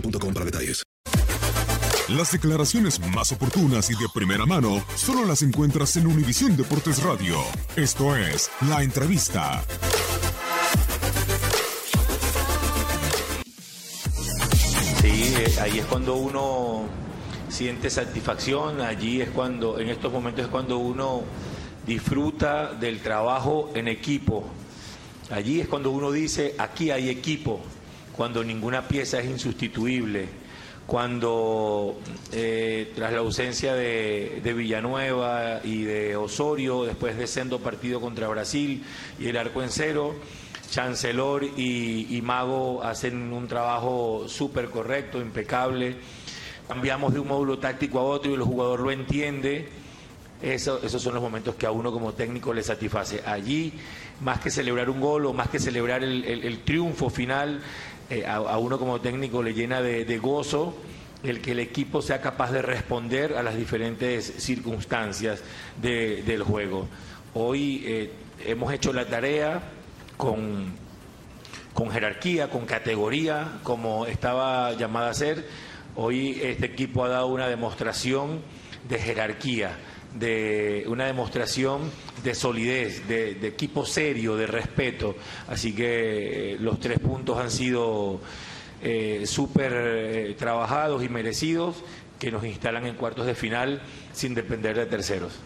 boostmobile.com para detalles. Las declaraciones más oportunas y de primera mano solo las encuentras en Univisión Deportes Radio. Esto es La Entrevista. Sí, eh, ahí es cuando uno siente satisfacción, allí es cuando, en estos momentos es cuando uno disfruta del trabajo en equipo. Allí es cuando uno dice, aquí hay equipo, cuando ninguna pieza es insustituible, cuando eh, tras la ausencia de, Villanueva y de Osorio, después de sendo partido contra Brasil y el arco en cero, Chancelor y, Mago hacen un trabajo súper correcto, impecable. Cambiamos de un módulo táctico a otro y el jugador lo entiende. Eso- esos son los momentos que a uno como técnico le satisface. Allí, más que celebrar un gol o más que celebrar el, el- el triunfo final, eh, a, uno como técnico le llena de, de gozo el que el equipo sea capaz de responder a las diferentes circunstancias de- del juego. Hoy eh, hemos hecho la tarea con, con jerarquía, con categoría, como estaba llamada a ser. Hoy este equipo ha dado una demostración de jerarquía, de una demostración de solidez, de, equipo serio, de respeto. Así que eh, los tres puntos han sido eh, súper eh, trabajados y merecidos que nos instalan en cuartos de final sin depender de terceros.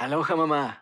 Aloha mamá.